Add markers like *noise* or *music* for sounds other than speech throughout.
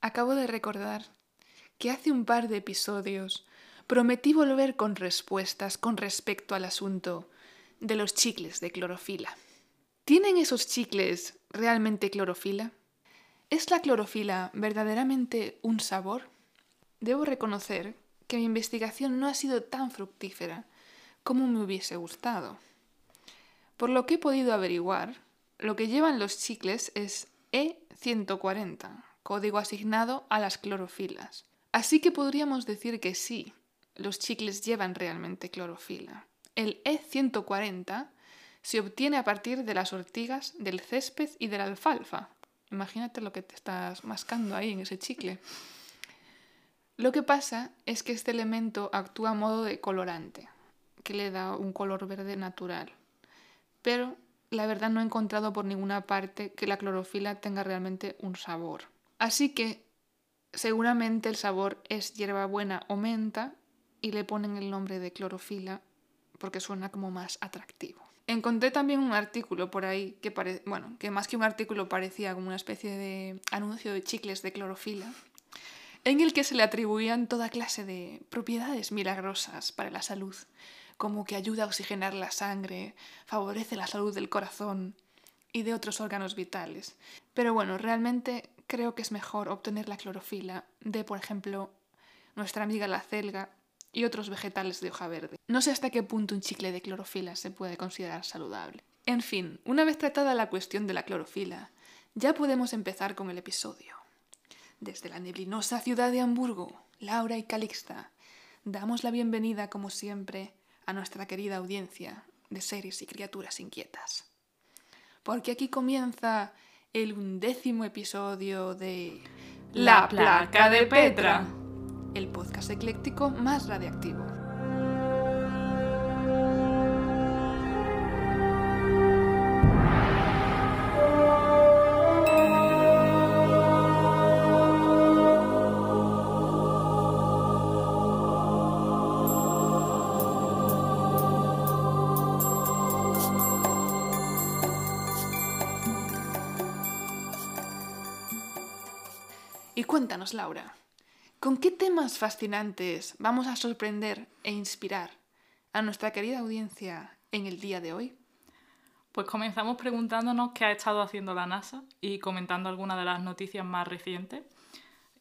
acabo de recordar que hace un par de episodios prometí volver con respuestas con respecto al asunto de los chicles de clorofila. ¿Tienen esos chicles realmente clorofila? ¿Es la clorofila verdaderamente un sabor? Debo reconocer que mi investigación no ha sido tan fructífera como me hubiese gustado. Por lo que he podido averiguar, lo que llevan los chicles es E140, código asignado a las clorofilas. Así que podríamos decir que sí, los chicles llevan realmente clorofila. El E140 se obtiene a partir de las ortigas, del césped y de la alfalfa. Imagínate lo que te estás mascando ahí en ese chicle. Lo que pasa es que este elemento actúa a modo de colorante, que le da un color verde natural. Pero la verdad no he encontrado por ninguna parte que la clorofila tenga realmente un sabor. Así que seguramente el sabor es hierbabuena o menta y le ponen el nombre de clorofila porque suena como más atractivo. Encontré también un artículo por ahí que, bueno, que más que un artículo parecía como una especie de anuncio de chicles de clorofila, en el que se le atribuían toda clase de propiedades milagrosas para la salud, como que ayuda a oxigenar la sangre, favorece la salud del corazón y de otros órganos vitales. Pero bueno, realmente creo que es mejor obtener la clorofila de, por ejemplo, nuestra amiga la celga y otros vegetales de hoja verde. No sé hasta qué punto un chicle de clorofila se puede considerar saludable. En fin, una vez tratada la cuestión de la clorofila, ya podemos empezar con el episodio. Desde la neblinosa ciudad de Hamburgo, Laura y Calixta, damos la bienvenida, como siempre, a nuestra querida audiencia de seres y criaturas inquietas. Porque aquí comienza el undécimo episodio de La placa de Petra el podcast ecléctico más radiactivo. Cuéntanos, Laura, ¿Con qué temas fascinantes vamos a sorprender e inspirar a nuestra querida audiencia en el día de hoy? Pues comenzamos preguntándonos qué ha estado haciendo la NASA y comentando algunas de las noticias más recientes.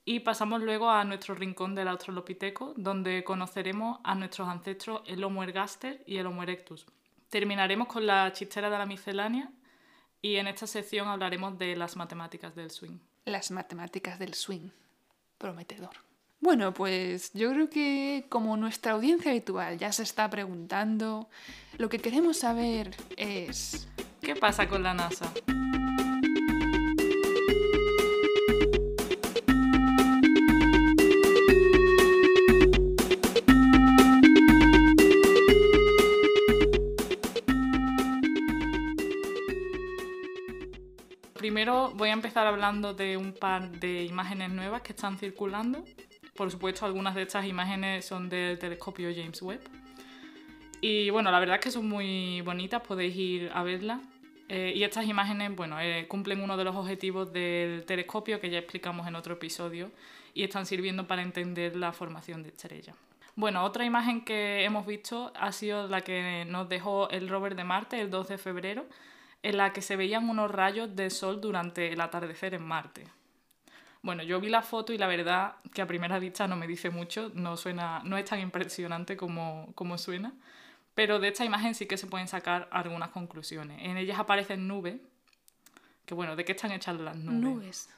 Y pasamos luego a nuestro rincón del Australopiteco, donde conoceremos a nuestros ancestros el Homo ergaster y el Homo erectus. Terminaremos con la chistera de la miscelánea y en esta sección hablaremos de las matemáticas del swing. Las matemáticas del swing. Prometedor. Bueno, pues yo creo que como nuestra audiencia habitual ya se está preguntando, lo que queremos saber es... ¿Qué pasa con la NASA? Primero voy a empezar hablando de un par de imágenes nuevas que están circulando por supuesto, algunas de estas imágenes son del telescopio James Webb. Y bueno, la verdad es que son muy bonitas, podéis ir a verlas. Eh, y estas imágenes, bueno, eh, cumplen uno de los objetivos del telescopio que ya explicamos en otro episodio y están sirviendo para entender la formación de estrellas. Bueno, otra imagen que hemos visto ha sido la que nos dejó el rover de Marte el 2 de febrero, en la que se veían unos rayos de sol durante el atardecer en Marte. Bueno, yo vi la foto y la verdad que a primera vista no me dice mucho, no, suena, no es tan impresionante como, como suena, pero de esta imagen sí que se pueden sacar algunas conclusiones. En ellas aparecen nubes, que bueno, ¿de qué están hechas las nubes? Nubes.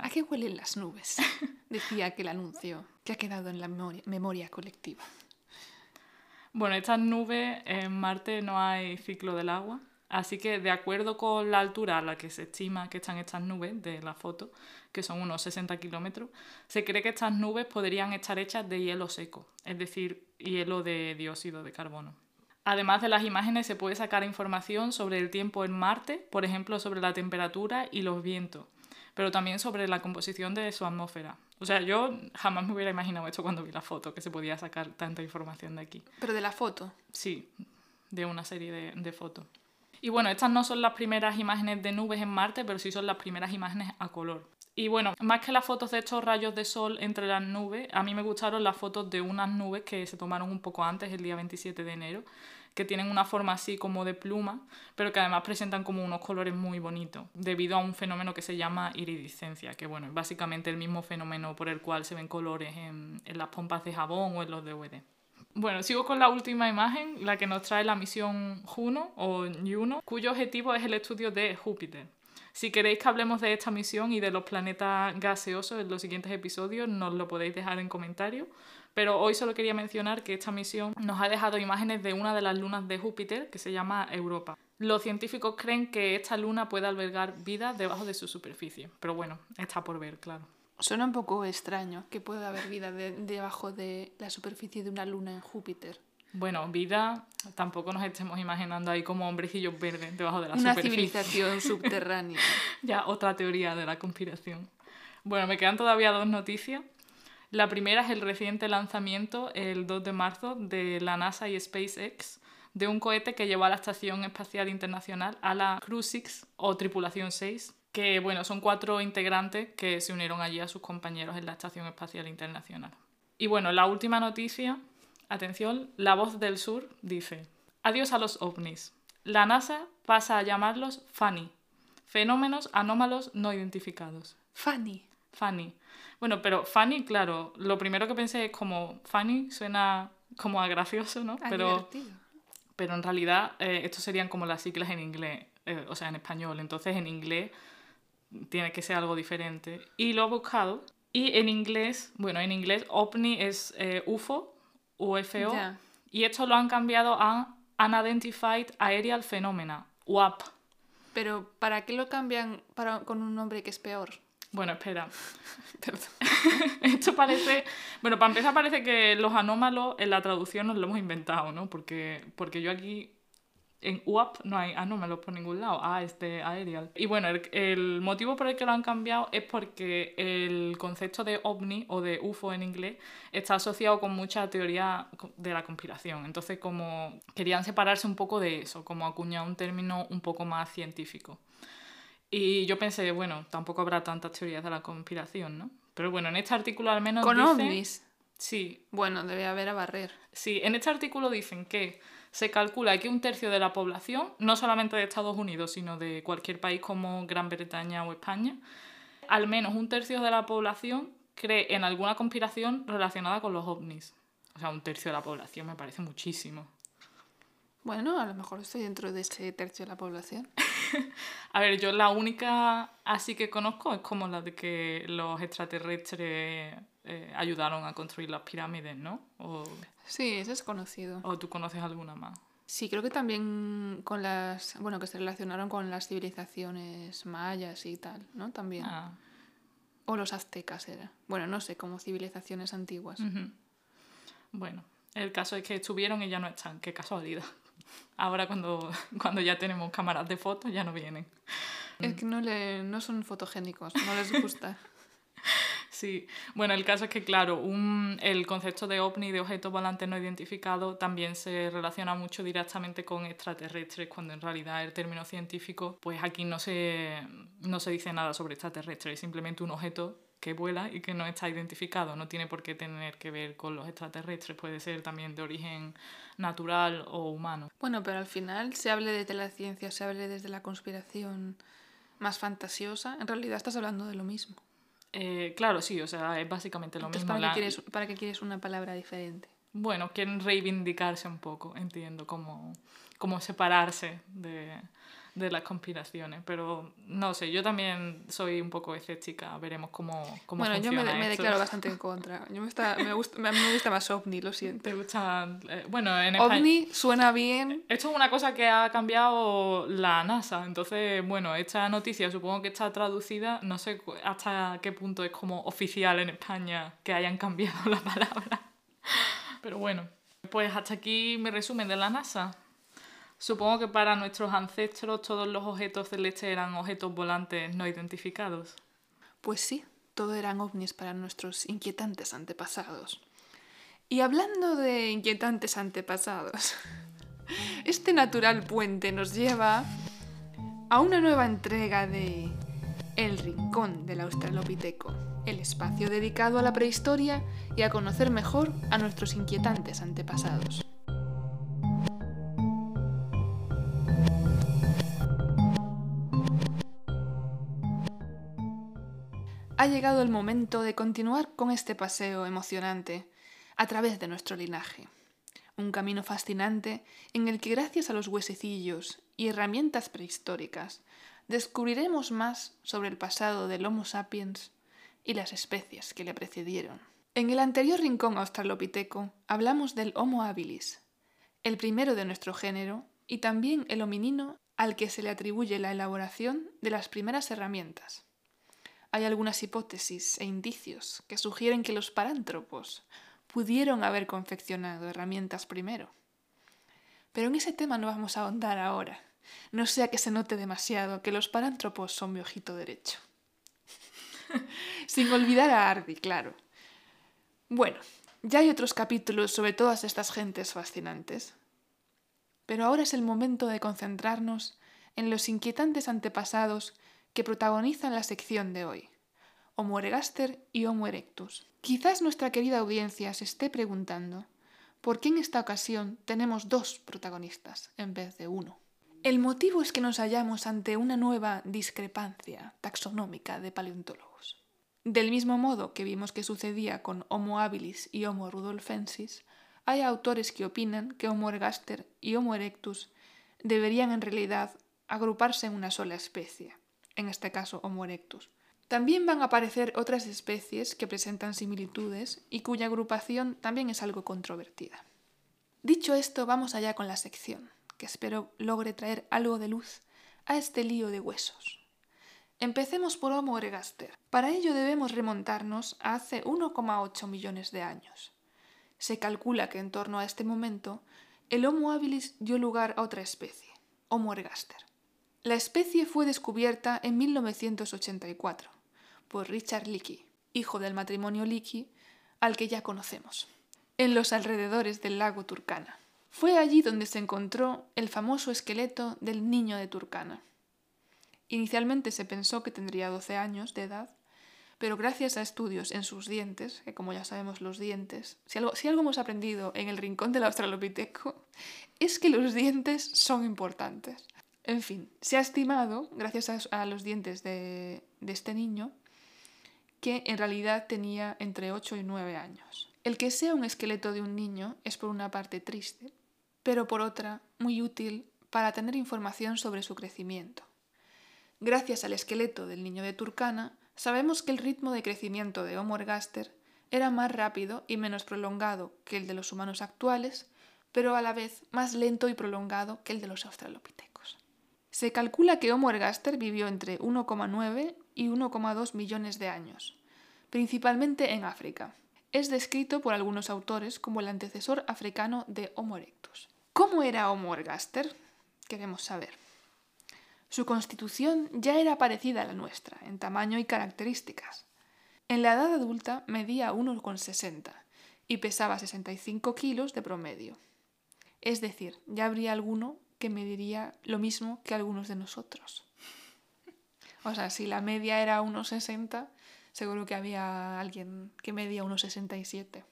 ¿A qué huelen las nubes? *laughs* Decía aquel anuncio que ha quedado en la memoria, memoria colectiva. Bueno, estas nubes en Marte no hay ciclo del agua, Así que de acuerdo con la altura a la que se estima que están estas nubes de la foto, que son unos 60 kilómetros, se cree que estas nubes podrían estar hechas de hielo seco, es decir, hielo de dióxido de carbono. Además de las imágenes se puede sacar información sobre el tiempo en Marte, por ejemplo sobre la temperatura y los vientos, pero también sobre la composición de su atmósfera. O sea, yo jamás me hubiera imaginado esto cuando vi la foto, que se podía sacar tanta información de aquí. ¿Pero de la foto? Sí, de una serie de, de fotos. Y bueno, estas no son las primeras imágenes de nubes en Marte, pero sí son las primeras imágenes a color. Y bueno, más que las fotos de estos rayos de sol entre las nubes, a mí me gustaron las fotos de unas nubes que se tomaron un poco antes, el día 27 de enero, que tienen una forma así como de pluma, pero que además presentan como unos colores muy bonitos, debido a un fenómeno que se llama iridiscencia, que bueno, es básicamente el mismo fenómeno por el cual se ven colores en, en las pompas de jabón o en los DVD. Bueno, sigo con la última imagen, la que nos trae la misión Juno o Juno, cuyo objetivo es el estudio de Júpiter. Si queréis que hablemos de esta misión y de los planetas gaseosos en los siguientes episodios, nos lo podéis dejar en comentarios. Pero hoy solo quería mencionar que esta misión nos ha dejado imágenes de una de las lunas de Júpiter que se llama Europa. Los científicos creen que esta luna puede albergar vida debajo de su superficie, pero bueno, está por ver, claro. Suena un poco extraño que pueda haber vida debajo de la superficie de una luna en Júpiter. Bueno, vida, tampoco nos estemos imaginando ahí como hombrecillos verdes debajo de la Una superficie. civilización *laughs* subterránea. ya, otra teoría de la conspiración. Bueno, me quedan todavía dos noticias. La primera es el reciente lanzamiento, el 2 de marzo, de la NASA y SpaceX, de un cohete que llevó a la Estación Espacial Internacional a la Crew 6 o Tripulación 6, que bueno, son cuatro integrantes que se unieron allí a sus compañeros en la Estación Espacial Internacional. Y bueno, la última noticia Atención, la voz del sur dice, adiós a los ovnis. La NASA pasa a llamarlos FANI, fenómenos anómalos no identificados. FANI. FANI. Bueno, pero FANI, claro, lo primero que pensé es como, FANI suena como a gracioso, ¿no? pero, pero en realidad eh, estos serían como las siglas en inglés, eh, o sea, en español. Entonces en inglés tiene que ser algo diferente. Y lo he buscado. Y en inglés, bueno, en inglés OVNI es eh, UFO, UFO. Y esto lo han cambiado a Unidentified Aerial Phenomena, UAP. Pero ¿para qué lo cambian para, con un nombre que es peor? Bueno, espera. *laughs* *laughs* esto parece... Bueno, para empezar parece que los anómalos en la traducción nos lo hemos inventado, ¿no? Porque, porque yo aquí en UAP no hay anómalos por ningún lado. Ah, es de Aerial. Y bueno, el, motivo por el que lo han cambiado es porque el concepto de ovni o de UFO en inglés está asociado con mucha teoría de la conspiración. Entonces, como querían separarse un poco de eso, como acuñar un término un poco más científico. Y yo pensé, bueno, tampoco habrá tantas teorías de la conspiración, ¿no? Pero bueno, en este artículo al menos. ¿Con ovnis? Sí. Bueno, debe haber a barrer. Sí, en este artículo dicen que se calcula que un tercio de la población, no solamente de Estados Unidos, sino de cualquier país como Gran Bretaña o España, al menos un tercio de la población cree en alguna conspiración relacionada con los ovnis. O sea, un tercio de la población me parece muchísimo. Bueno, a lo mejor estoy dentro de ese tercio de la población. *laughs* a ver, yo la única así que conozco es como la de que los extraterrestres eh, ayudaron a construir las pirámides, ¿no? O... Sí, eso es conocido. ¿O tú conoces alguna más? Sí, creo que también con las, bueno, que se relacionaron con las civilizaciones mayas y tal, ¿no? También. Ah. O los aztecas era. Bueno, no sé, como civilizaciones antiguas. Bueno, el caso es que estuvieron y ya no están, qué casualidad. *laughs* Ahora cuando, cuando ya tenemos cámaras de fotos ya no vienen. Es que no, le, no son fotogénicos, no les gusta. *laughs* Sí, bueno, el caso es que, claro, un, el concepto de ovni, de objetos volantes no identificados, también se relaciona mucho directamente con extraterrestres, cuando en realidad el término científico, pues aquí no se, no se dice nada sobre extraterrestres, es simplemente un objeto que vuela y que no está identificado, no tiene por qué tener que ver con los extraterrestres, puede ser también de origen natural o humano. Bueno, pero al final se hable desde la ciencia, se hable desde la conspiración más fantasiosa, en realidad estás hablando de lo mismo. Eh, claro, sí, o sea, es básicamente lo mismo. ¿para, qué quieres, ¿Para qué quieres una palabra diferente? Bueno, quieren reivindicarse un poco, entiendo, como, como separarse de, de las conspiraciones. Pero no sé, yo también soy un poco escéptica. Veremos cómo, cómo bueno, yo me, me, declaro bastante en *laughs* contra. Yo me, gusta, me, gusta, me gusta más OVNI, lo siento. ¿Te gusta? Eh, bueno, en OVNI suena bien. Esto es una cosa que ha cambiado la NASA. Entonces, bueno, esta noticia supongo que está traducida. No sé hasta qué punto es como oficial en España que hayan cambiado *laughs* la palabra. Pero bueno, pues hasta aquí mi resumen de la NASA. Supongo que para nuestros ancestros todos los objetos celestes eran objetos volantes no identificados. Pues sí, todo eran ovnis para nuestros inquietantes antepasados. Y hablando de inquietantes antepasados, *laughs* este natural puente nos lleva a una nueva entrega de el rincón del Australopiteco, el espacio dedicado a la prehistoria y a conocer mejor a nuestros inquietantes antepasados. Ha llegado el momento de continuar con este paseo emocionante a través de nuestro linaje. Un camino fascinante en el que gracias a los huesecillos y herramientas prehistóricas descubriremos más sobre el pasado del Homo sapiens y las especies que le precedieron. En el anterior rincón australopiteco hablamos del Homo habilis, el primero de nuestro género y también el hominino al que se le atribuye la elaboración de las primeras herramientas. Hay algunas hipótesis e indicios que sugieren que los parántropos pudieron haber confeccionado herramientas primero. Pero en ese tema no vamos a ahondar ahora, no sea que se note demasiado que los parántropos son mi ojito derecho. *laughs* Sin olvidar a Ardi, claro. Bueno, ya hay otros capítulos sobre todas estas gentes fascinantes. Pero ahora es el momento de concentrarnos en los inquietantes antepasados que protagonizan la sección de hoy, Homo ergaster y Homo erectus. Quizás nuestra querida audiencia se esté preguntando por qué en esta ocasión tenemos dos protagonistas en vez de uno. El motivo es que nos hallamos ante una nueva discrepancia taxonómica de paleontólogos. Del mismo modo que vimos que sucedía con Homo habilis y Homo rudolfensis, hay autores que opinan que Homo ergaster y Homo erectus deberían en realidad agruparse en una sola especie, en este caso Homo erectus. También van a aparecer otras especies que presentan similitudes y cuya agrupación también es algo controvertida. Dicho esto, vamos allá con la sección, que espero logre traer algo de luz a este lío de huesos. Empecemos por Homo ergaster. Para ello debemos remontarnos a hace 1,8 millones de años. Se calcula que en torno a este momento el Homo habilis dio lugar a otra especie, Homo ergaster. La especie fue descubierta en 1984 por Richard Leakey, hijo del matrimonio Leakey, al que ya conocemos, en los alrededores del lago Turkana. Fue allí donde se encontró el famoso esqueleto del niño de Turkana. Inicialmente se pensó que tendría 12 años de edad, pero gracias a estudios en sus dientes, que como ya sabemos los dientes, si algo, si algo hemos aprendido en el rincón del Australopiteco, es que los dientes son importantes. En fin, se ha estimado, gracias a, los dientes de, este niño, que en realidad tenía entre 8 y 9 años. El que sea un esqueleto de un niño es por una parte triste, pero por otra muy útil para tener información sobre su crecimiento. Gracias al esqueleto del niño de Turkana, sabemos que el ritmo de crecimiento de Homo ergaster era más rápido y menos prolongado que el de los humanos actuales, pero a la vez más lento y prolongado que el de los australopitecos. Se calcula que Homo ergaster vivió entre 1,9 y 1,2 millones de años, principalmente en África. Es descrito por algunos autores como el antecesor africano de Homo erectus. ¿Cómo era Homo ergaster? Queremos saber. Su constitución ya era parecida a la nuestra, en tamaño y características. En la edad adulta medía 1,60 y pesaba 65 kilos de promedio. Es decir, ya habría alguno que mediría lo mismo que algunos de nosotros. O sea, si la media era 1,60, seguro que había alguien que medía 1,67,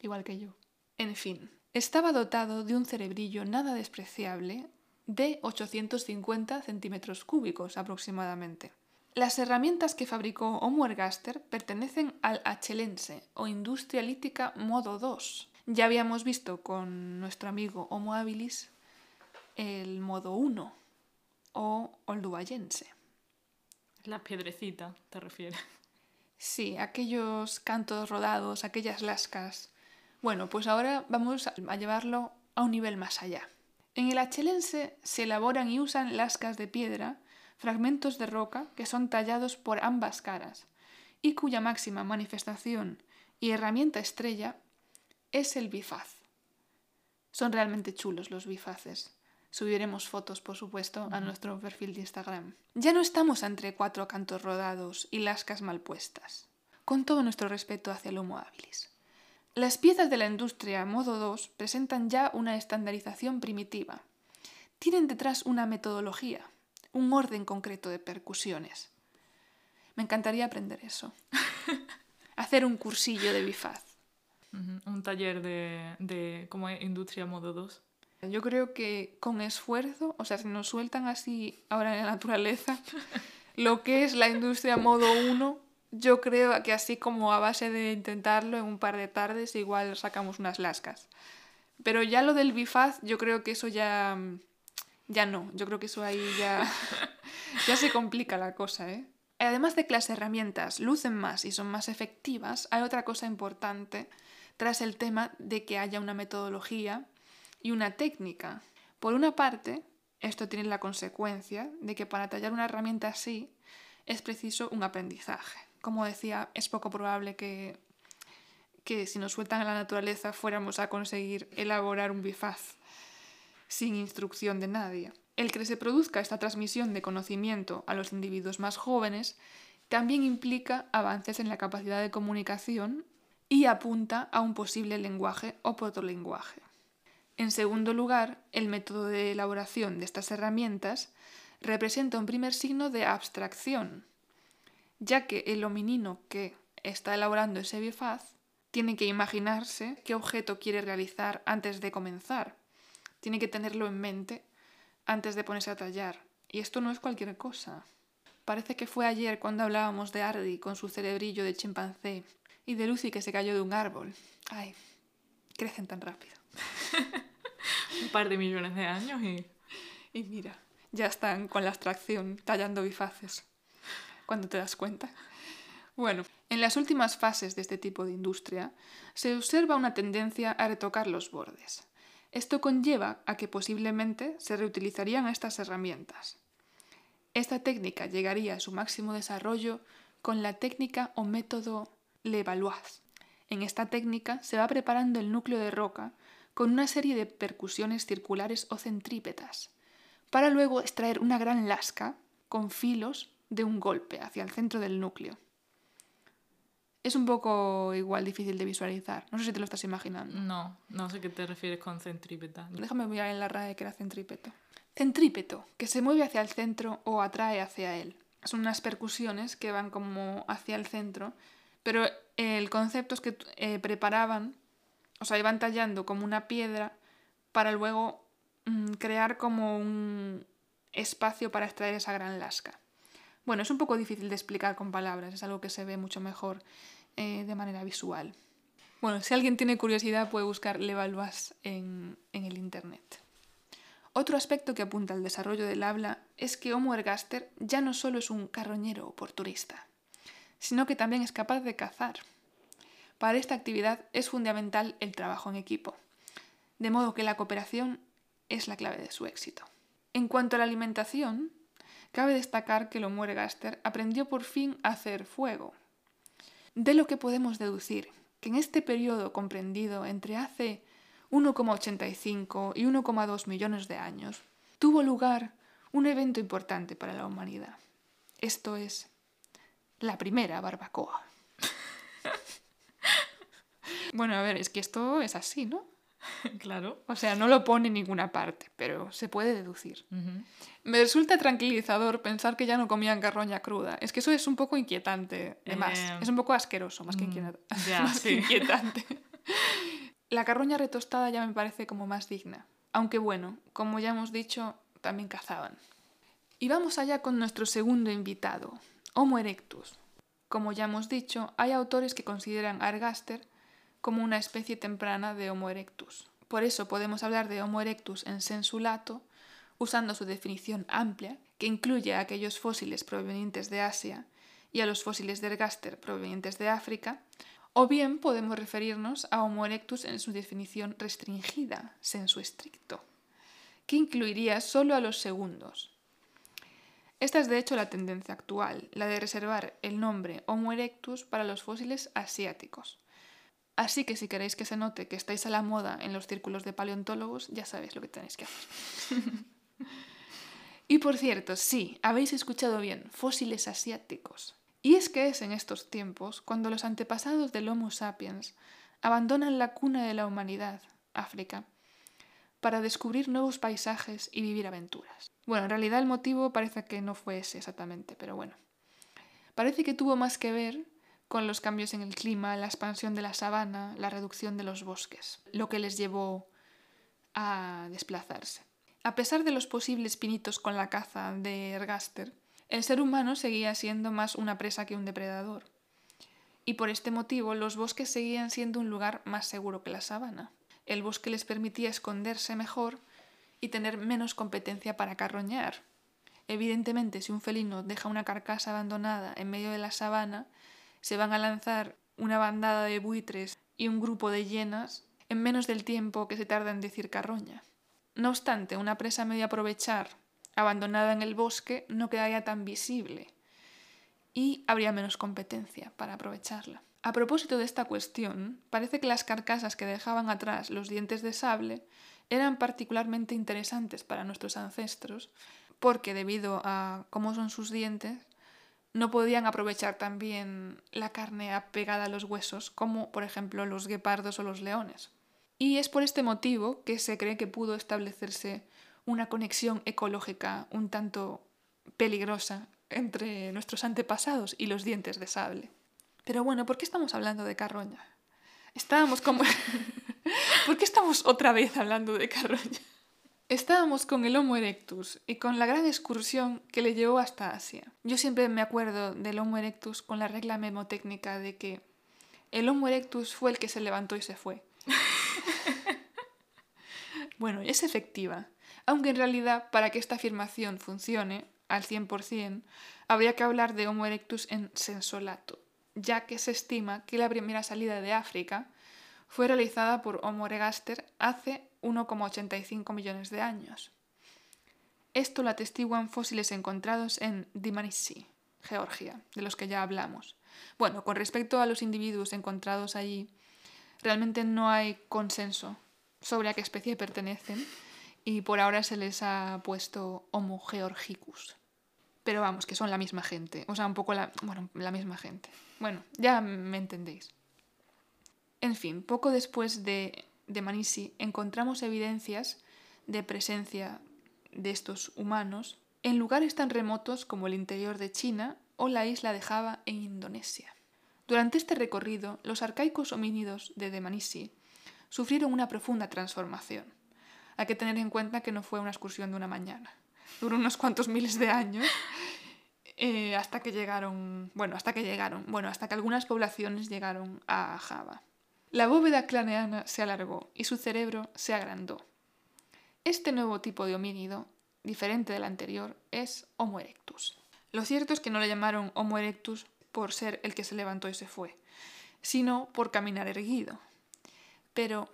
igual que yo. En fin, estaba dotado de un cerebrillo nada despreciable de 850 centímetros cúbicos aproximadamente. Las herramientas que fabricó Homo ergaster pertenecen al achelense o industria lítica modo 2. Ya habíamos visto con nuestro amigo Homo habilis el modo 1 o olduayense. Las piedrecitas, te refieres. Sí, aquellos cantos rodados, aquellas lascas bueno, pues ahora vamos a llevarlo a un nivel más allá. En el achelense se elaboran y usan lascas de piedra, fragmentos de roca que son tallados por ambas caras y cuya máxima manifestación y herramienta estrella es el bifaz. Son realmente chulos los bifaces. Subiremos fotos, por supuesto, a nuestro perfil de Instagram. Ya no estamos entre cuatro cantos rodados y lascas mal puestas. Con todo nuestro respeto hacia el Homo habilis. Las piezas de la industria modo 2 presentan ya una estandarización primitiva. Tienen detrás una metodología, un orden concreto de percusiones. Me encantaría aprender eso. *laughs* Hacer un cursillo de bifaz. Un taller de, de ¿cómo es? Industria Modo 2. Yo creo que con esfuerzo, o sea, si nos sueltan así ahora en la naturaleza, *laughs* lo que es la industria modo 1, yo creo que así como a base de intentarlo en un par de tardes, igual sacamos unas lascas. Pero ya lo del bifaz, yo creo que eso ya. Ya no. Yo creo que eso ahí ya. *laughs* ya se complica la cosa, ¿eh? Además de que las herramientas lucen más y son más efectivas, hay otra cosa importante tras el tema de que haya una metodología y una técnica. Por una parte, esto tiene la consecuencia de que para tallar una herramienta así es preciso un aprendizaje. Como decía, es poco probable que, que si nos sueltan a la naturaleza fuéramos a conseguir elaborar un bifaz sin instrucción de nadie. El que se produzca esta transmisión de conocimiento a los individuos más jóvenes también implica avances en la capacidad de comunicación y apunta a un posible lenguaje o protolenguaje. En segundo lugar, el método de elaboración de estas herramientas representa un primer signo de abstracción, ya que el hominino que está elaborando ese bifaz tiene que imaginarse qué objeto quiere realizar antes de comenzar. Tiene que tenerlo en mente antes de ponerse a tallar. Y esto no es cualquier cosa. Parece que fue ayer cuando hablábamos de Ardi con su cerebrillo de chimpancé y de Lucy que se cayó de un árbol. Ay, crecen tan rápido. *laughs* Un par de millones de años y... Y mira, ya están con la abstracción tallando bifaces. Cuando te das cuenta. Bueno, en las últimas fases de este tipo de industria se observa una tendencia a retocar los bordes. Esto conlleva a que posiblemente se reutilizarían estas herramientas. Esta técnica llegaría a su máximo desarrollo con la técnica o método Levallois. En esta técnica se va preparando el núcleo de roca con una serie de percusiones circulares o centrípetas, para luego extraer una gran lasca con filos de un golpe hacia el centro del núcleo. Es un poco igual difícil de visualizar. No sé si te lo estás imaginando. No, no sé qué te refieres con centrípeta. Déjame mirar en la RAE que era centrípeto. Centrípeto, que se mueve hacia el centro o atrae hacia él. Son unas percusiones que van como hacia el centro, pero el concepto es que eh, preparaban, o sea, iban tallando como una piedra para luego mm, crear como un espacio para extraer esa gran lasca. Bueno, es un poco difícil de explicar con palabras, es algo que se ve mucho mejor eh, de manera visual. Bueno, si alguien tiene curiosidad puede buscar Levallois en, en el Internet. Otro aspecto que apunta al desarrollo del habla es que Homo ergaster ya no solo es un carroñero oportunista, sino que también es capaz de cazar. Para esta actividad es fundamental el trabajo en equipo, de modo que la cooperación es la clave de su éxito. En cuanto a la alimentación, cabe destacar que el Homo ergaster aprendió por fin a hacer fuego, de lo que podemos deducir que en este periodo comprendido entre hace 1,85 y 1,2 millones de años, tuvo lugar un evento importante para la humanidad. Esto es la primera barbacoa. Bueno, a ver, es que esto es así, ¿no? *laughs* claro. O sea, no lo pone en ninguna parte, pero se puede deducir. Me resulta tranquilizador pensar que ya no comían carroña cruda. Es que eso es un poco inquietante, además. Eh, Es un poco asqueroso, más que, mm, inquieta- ya, *laughs* más que *laughs* inquietante. La carroña retostada ya me parece como más digna. Aunque bueno, como ya hemos dicho, también cazaban. Y vamos allá con nuestro segundo invitado, Homo erectus. Como ya hemos dicho, hay autores que consideran a Ergaster como una especie temprana de Homo erectus. Por eso podemos hablar de Homo erectus en sensu lato, usando su definición amplia, que incluye a aquellos fósiles provenientes de Asia y a los fósiles de Ergaster provenientes de África, o bien podemos referirnos a Homo erectus en su definición restringida, sensu estricto, que incluiría solo a los segundos. Esta es de hecho la tendencia actual, la de reservar el nombre Homo erectus para los fósiles asiáticos. Así que si queréis que se note que estáis a la moda en los círculos de paleontólogos, ya sabéis lo que tenéis que hacer. *laughs* y por cierto, sí, habéis escuchado bien, fósiles asiáticos. Y es que es en estos tiempos cuando los antepasados del Homo sapiens abandonan la cuna de la humanidad, África, para descubrir nuevos paisajes y vivir aventuras. Bueno, en realidad el motivo parece que no fue ese exactamente, pero bueno. parece que tuvo más que ver con los cambios en el clima, la expansión de la sabana, la reducción de los bosques, lo que les llevó a desplazarse. A pesar de los posibles pinitos con la caza de Ergaster, el ser humano seguía siendo más una presa que un depredador. Y por este motivo los bosques seguían siendo un lugar más seguro que la sabana. El bosque les permitía esconderse mejor y tener menos competencia para carroñar. Evidentemente, si un felino deja una carcasa abandonada en medio de la sabana, se van a lanzar una bandada de buitres y un grupo de hienas en menos del tiempo que se tarda en decir carroña. No obstante, una presa medio aprovechar, abandonada en el bosque, no quedaría tan visible y habría menos competencia para aprovecharla. A propósito de esta cuestión, parece que las carcasas que dejaban atrás los dientes de sable eran particularmente interesantes para nuestros ancestros, porque debido a cómo son sus dientes, no podían aprovechar también la carne apegada a los huesos, como por ejemplo los guepardos o los leones. Y es por este motivo que se cree que pudo establecerse una conexión ecológica un tanto peligrosa entre nuestros antepasados y los dientes de sable. Pero bueno, ¿por qué estamos hablando de carroña? Estábamos como... *laughs* ¿Por qué estamos otra vez hablando de carroña? Estábamos con el Homo erectus y con la gran excursión que le llevó hasta Asia. Yo siempre me acuerdo del Homo erectus con la regla memotécnica de que el Homo erectus fue el que se levantó y se fue. *laughs* bueno, es efectiva, aunque en realidad para que esta afirmación funcione al 100%, habría que hablar de Homo erectus en sensolato, ya que se estima que la primera salida de África fue realizada por Homo erectus hace 1,85 millones de años. Esto lo atestiguan fósiles encontrados en Dmanisi, Georgia, de los que ya hablamos. Bueno, con respecto a los individuos encontrados allí, realmente no hay consenso sobre a qué especie pertenecen y por ahora se les ha puesto Homo georgicus. Pero vamos, que son la misma gente, o sea, un poco la, bueno, la misma gente. Bueno, ya me entendéis. En fin, poco después de, de Manisi encontramos evidencias de presencia de estos humanos en lugares tan remotos como el interior de China o la isla de Java en Indonesia. Durante este recorrido, los arcaicos homínidos de Demanisi sufrieron una profunda transformación. Hay que tener en cuenta que no fue una excursión de una mañana. Duró unos cuantos miles de años eh, hasta que llegaron, bueno, hasta que llegaron, bueno, hasta que algunas poblaciones llegaron a Java. La bóveda craneana se alargó y su cerebro se agrandó. Este nuevo tipo de homínido, diferente del anterior, es Homo erectus. Lo cierto es que no le llamaron Homo erectus por ser el que se levantó y se fue, sino por caminar erguido. Pero,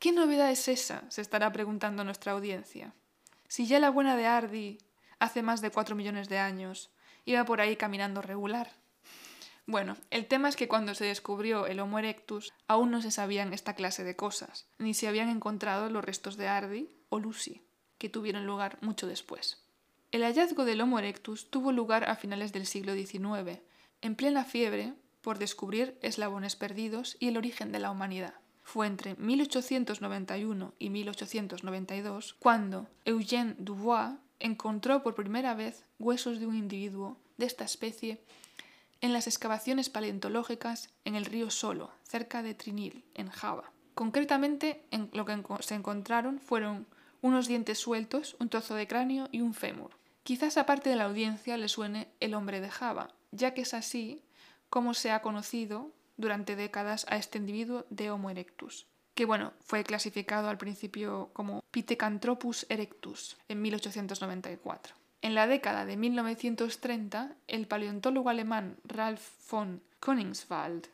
¿qué novedad es esa? se estará preguntando nuestra audiencia. Si ya la buena de Ardi, hace más de cuatro millones de años, iba por ahí caminando regular. Bueno, el tema es que cuando se descubrió el Homo erectus, aún no se sabían esta clase de cosas, ni se habían encontrado los restos de Ardi o Lucy, que tuvieron lugar mucho después. El hallazgo del Homo erectus tuvo lugar a finales del siglo XIX, en plena fiebre por descubrir eslabones perdidos y el origen de la humanidad. Fue entre 1891 y 1892 cuando Eugène Dubois encontró por primera vez huesos de un individuo de esta especie en las excavaciones paleontológicas en el río Solo, cerca de Trinil, en Java. Concretamente, en lo que se encontraron fueron unos dientes sueltos, un trozo de cráneo y un fémur. Quizás aparte de la audiencia le suene el hombre de Java, ya que es así como se ha conocido durante décadas a este individuo de Homo erectus, que bueno, fue clasificado al principio como Pithecanthropus erectus en 1894. En la década de 1930, el paleontólogo alemán Ralf von Königswald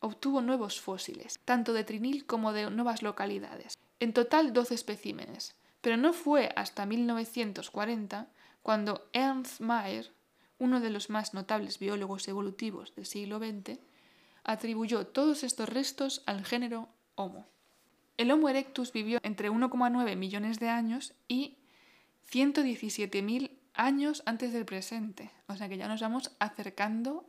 obtuvo nuevos fósiles, tanto de Trinil como de nuevas localidades. En total 12 especímenes, pero no fue hasta 1940 cuando Ernst Mayr uno de los más notables biólogos evolutivos del siglo XX, atribuyó todos estos restos al género Homo. El Homo erectus vivió entre 1,9 millones de años y 117.000 años antes del presente. O sea que ya nos vamos acercando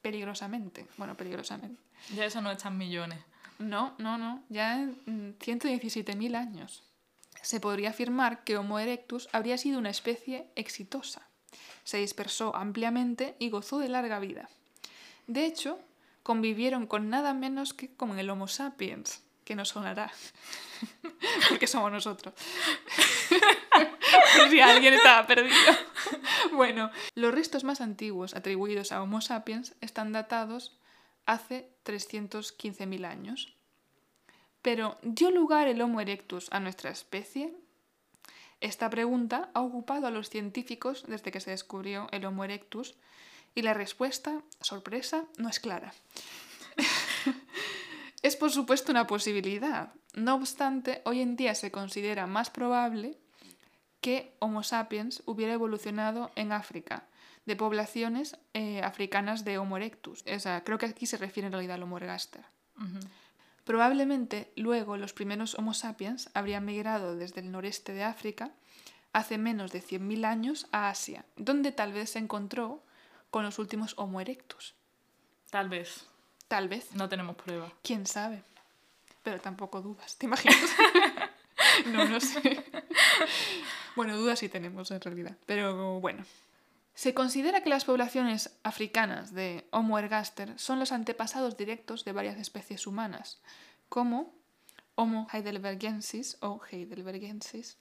peligrosamente. Bueno, peligrosamente. Ya eso no echan millones. No, no, no. Ya en 117.000 años. Se podría afirmar que Homo erectus habría sido una especie exitosa se dispersó ampliamente y gozó de larga vida. De hecho, convivieron con nada menos que con el Homo sapiens, que nos sonará, *laughs* porque somos nosotros. *laughs* *laughs* Si alguien estaba perdido. *laughs* Bueno, los restos más antiguos atribuidos a Homo sapiens están datados hace 315.000 años. Pero, ¿dio lugar el Homo erectus a nuestra especie? Esta pregunta ha ocupado a los científicos desde que se descubrió el Homo erectus y la respuesta, sorpresa, no es clara. *laughs* es por supuesto una posibilidad. No obstante, hoy en día se considera más probable que Homo sapiens hubiera evolucionado en África, de poblaciones eh, africanas de Homo erectus. O creo que aquí se refiere en realidad al Homo ergaster. Probablemente luego los primeros Homo sapiens habrían migrado desde el noreste de África hace menos de 100.000 años a Asia, donde tal vez se encontró con los últimos Homo erectus. Tal vez. Tal vez. No tenemos prueba. ¿Quién sabe? Pero tampoco dudas, ¿te imaginas? *laughs* *laughs* no, no sé. bueno, dudas sí tenemos en realidad, pero bueno. Se considera que las poblaciones africanas de Homo ergaster son los antepasados directos de varias especies humanas, como Homo heidelbergensis o heidelbergensis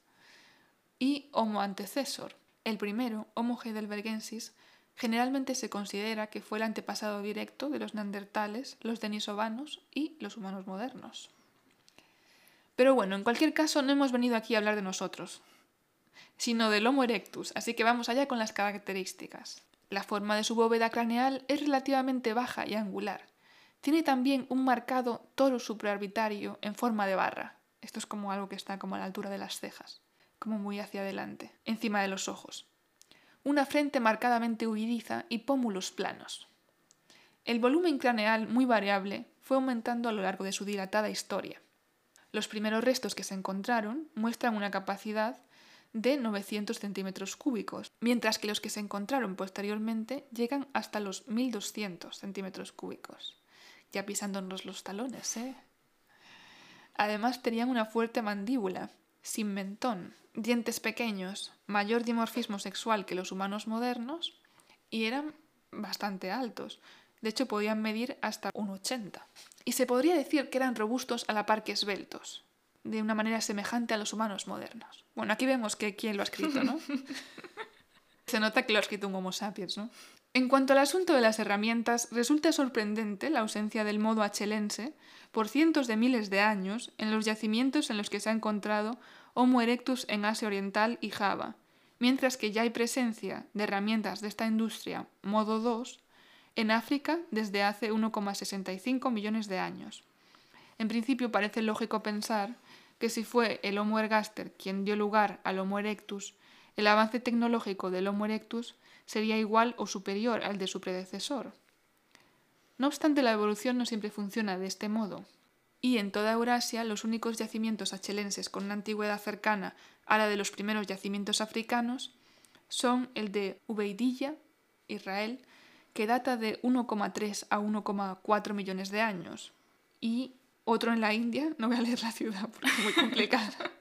y Homo antecesor. El primero, Homo heidelbergensis, generalmente se considera que fue el antepasado directo de los neandertales, los denisovanos y los humanos modernos. Pero bueno, en cualquier caso no hemos venido aquí a hablar de nosotros, sino del Homo erectus, así que vamos allá con las características. La forma de su bóveda craneal es relativamente baja y angular. Tiene también un marcado toro supraorbitario en forma de barra. Esto es como algo que está como a la altura de las cejas, como muy hacia adelante, encima de los ojos. Una frente marcadamente huidiza y pómulos planos. El volumen craneal, muy variable, fue aumentando a lo largo de su dilatada historia. Los primeros restos que se encontraron muestran una capacidad de 900 centímetros cúbicos, mientras que los que se encontraron posteriormente llegan hasta los 1200 centímetros cúbicos. Ya pisándonos los talones, ¿eh? Además tenían una fuerte mandíbula, sin mentón, dientes pequeños, mayor dimorfismo sexual que los humanos modernos y eran bastante altos. De hecho, podían medir hasta 1,80. Y se podría decir que eran robustos a la par que esbeltos de una manera semejante a los humanos modernos. Bueno, aquí vemos que quién lo ha escrito, ¿no? *laughs* Se nota que lo ha escrito un Homo sapiens, ¿no? En cuanto al asunto de las herramientas, resulta sorprendente la ausencia del modo achelense por cientos de miles de años en los yacimientos en los que se ha encontrado Homo erectus en Asia Oriental y Java, mientras que ya hay presencia de herramientas de esta industria modo 2 en África desde hace 1,65 millones de años. En principio parece lógico pensar que si fue el Homo ergaster quien dio lugar al Homo erectus, el avance tecnológico del Homo erectus sería igual o superior al de su predecesor. No obstante, la evolución no siempre funciona de este modo, y en toda Eurasia los únicos yacimientos achelenses con una antigüedad cercana a la de los primeros yacimientos africanos son el de Ubeidilla, Israel, que data de 1,3 a 1,4 millones de años, y otro en la India, *laughs* no voy a leer la ciudad porque es muy complicada,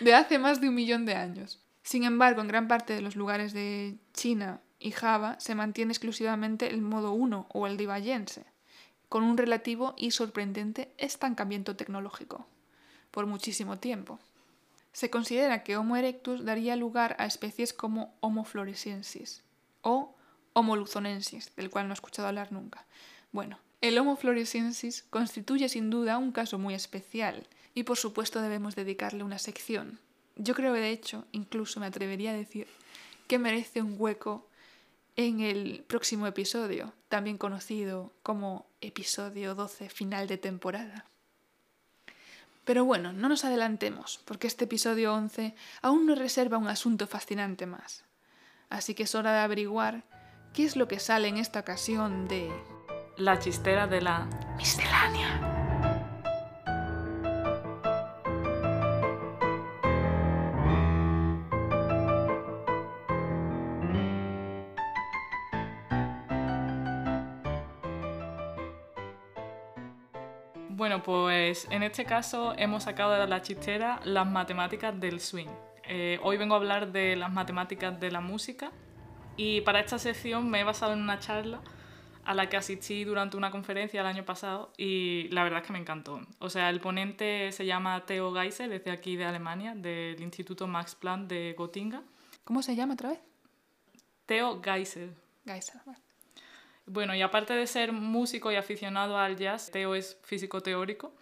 de hace más de un millón de años. Sin embargo, en gran parte de los lugares de China y Java se mantiene exclusivamente el modo 1 o el divayense, con un relativo y sorprendente estancamiento tecnológico, por muchísimo tiempo. Se considera que Homo erectus daría lugar a especies como Homo floresiensis o Homo luzonensis, del cual no he escuchado hablar nunca. Bueno, el Homo floresiensis constituye sin duda un caso muy especial y por supuesto debemos dedicarle una sección. Yo creo que de hecho, incluso me atrevería a decir que merece un hueco en el próximo episodio, también conocido como episodio 12 final de temporada. Pero bueno, no nos adelantemos, porque este episodio 11 aún nos reserva un asunto fascinante más. Así que es hora de averiguar qué es lo que sale en esta ocasión de la chistera de la miscelánea. Bueno, pues en este caso hemos sacado de la chistera las matemáticas del swing. Eh, hoy vengo a hablar de las matemáticas de la música y para esta sección me he basado en una charla a la que asistí durante una conferencia el año pasado y la verdad es que me encantó. O sea, el ponente se llama Theo Geisel, es de aquí de Alemania, del Instituto Max Planck de Göttingen. ¿Cómo se llama otra vez? Theo Geisel. Geisel, vale. Bueno, y aparte de ser músico y aficionado al jazz, Theo es físico teórico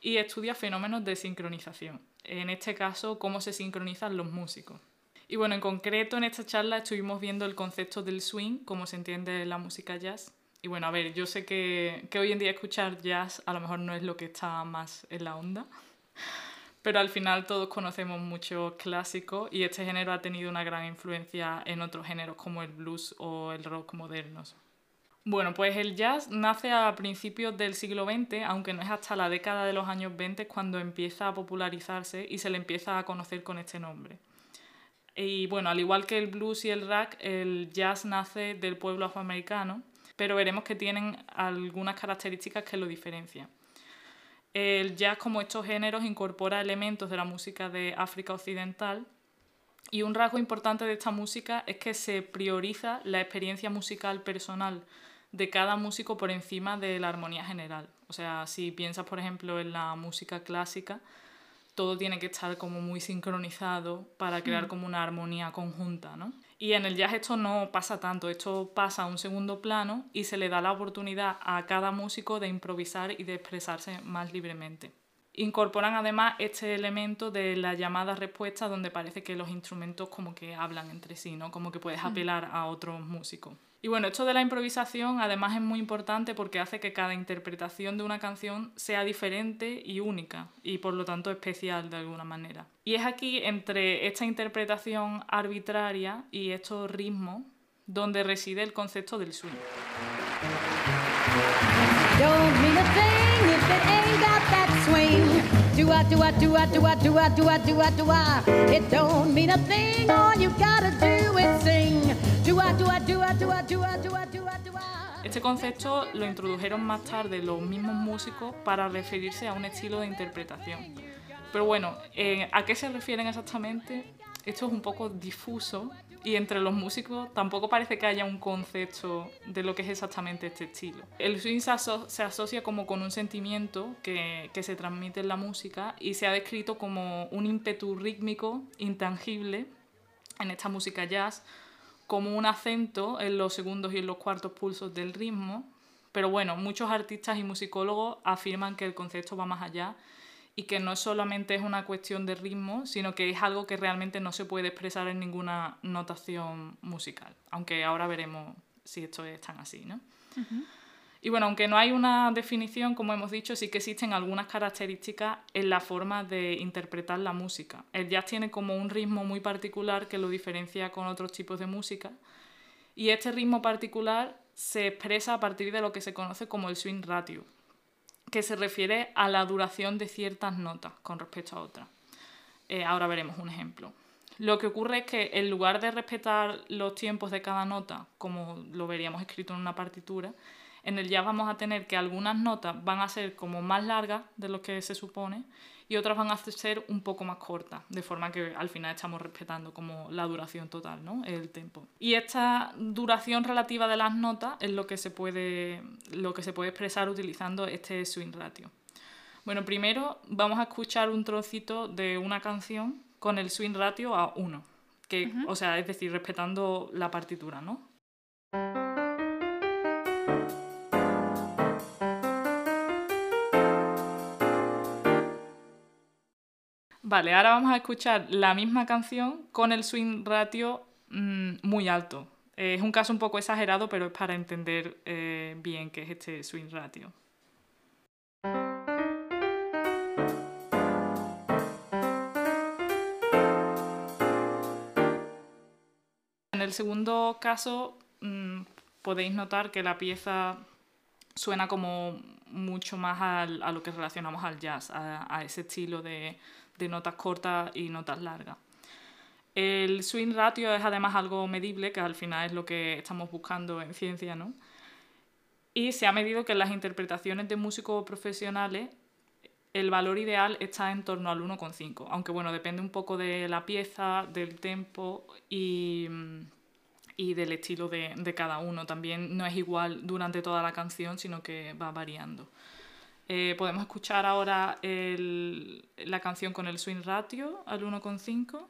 y estudia fenómenos de sincronización. En este caso, cómo se sincronizan los músicos. Y bueno, en concreto en esta charla estuvimos viendo el concepto del swing, cómo se entiende en la música jazz. Y bueno, a ver, yo sé que, que hoy en día escuchar jazz a lo mejor no es lo que está más en la onda, pero al final todos conocemos muchos clásicos y este género ha tenido una gran influencia en otros géneros como el blues o el rock modernos. Bueno, pues el jazz nace a principios del siglo XX, aunque no es hasta la década de los años 20 cuando empieza a popularizarse y se le empieza a conocer con este nombre. Y bueno, al igual que el blues y el rock, el jazz nace del pueblo afroamericano, pero veremos que tienen algunas características que lo diferencian. El jazz, como estos géneros, incorpora elementos de la música de África Occidental y un rasgo importante de esta música es que se prioriza la experiencia musical personal de cada músico por encima de la armonía general. O sea, si piensas, por ejemplo, en la música clásica, todo tiene que estar como muy sincronizado para crear mm. como una armonía conjunta, ¿no? Y en el jazz esto no pasa tanto, esto pasa a un segundo plano y se le da la oportunidad a cada músico de improvisar y de expresarse más libremente. Incorporan además este elemento de la llamada respuesta donde parece que los instrumentos como que hablan entre sí, ¿no? Como que puedes mm. apelar a otros músicos. Y bueno, esto de la improvisación además es muy importante porque hace que cada interpretación de una canción sea diferente y única y por lo tanto especial de alguna manera. Y es aquí entre esta interpretación arbitraria y estos ritmos donde reside el concepto del swing. Este concepto lo introdujeron más tarde los mismos músicos para referirse a un estilo de interpretación. Pero bueno, eh, ¿a qué se refieren exactamente? Esto es un poco difuso y entre los músicos tampoco parece que haya un concepto de lo que es exactamente este estilo. El swing se, asocia como con un sentimiento que, que, se transmite en la música y se ha descrito como un ímpetu rítmico intangible en esta música jazz como un acento en los segundos y en los cuartos pulsos del ritmo, pero bueno, muchos artistas y musicólogos afirman que el concepto va más allá y que no solamente es una cuestión de ritmo, sino que es algo que realmente no se puede expresar en ninguna notación musical, aunque ahora veremos si esto es tan así, ¿no? Y bueno, aunque no hay una definición, como hemos dicho, sí que existen algunas características en la forma de interpretar la música. El jazz tiene como un ritmo muy particular que lo diferencia con otros tipos de música. Y este ritmo particular se expresa a partir de lo que se conoce como el swing ratio, que se refiere a la duración de ciertas notas con respecto a otras. Eh, ahora veremos un ejemplo. Lo que ocurre es que en lugar de respetar los tiempos de cada nota, como lo veríamos escrito en una partitura, en el jazz vamos a tener que algunas notas van a ser como más largas de lo que se supone y otras van a ser un poco más cortas, de forma que al final estamos respetando como la duración total, ¿no? El tiempo. Y esta duración relativa de las notas es lo que se puede, lo que se puede expresar utilizando este swing ratio. Bueno, primero vamos a escuchar un trocito de una canción con el swing ratio a 1, que, o sea, es decir, respetando la partitura, ¿no? Vale, ahora vamos a escuchar la misma canción con el swing ratio mm, muy alto. es un caso un poco exagerado, pero es para entender eh, bien qué es este swing ratio. En el segundo caso mm, podéis notar que la pieza suena como mucho más a lo que relacionamos al jazz, a ese estilo de, de notas cortas y notas largas. El swing ratio es además algo medible, que al final es lo que estamos buscando en ciencia, ¿no? Y se ha medido que en las interpretaciones de músicos profesionales el valor ideal está en torno al 1,5, aunque bueno, depende un poco de la pieza, del tempo y, y del estilo de, de, cada uno. También no es igual durante toda la canción, sino que va variando. Eh, podemos escuchar ahora el, la canción con el swing ratio al 1,5.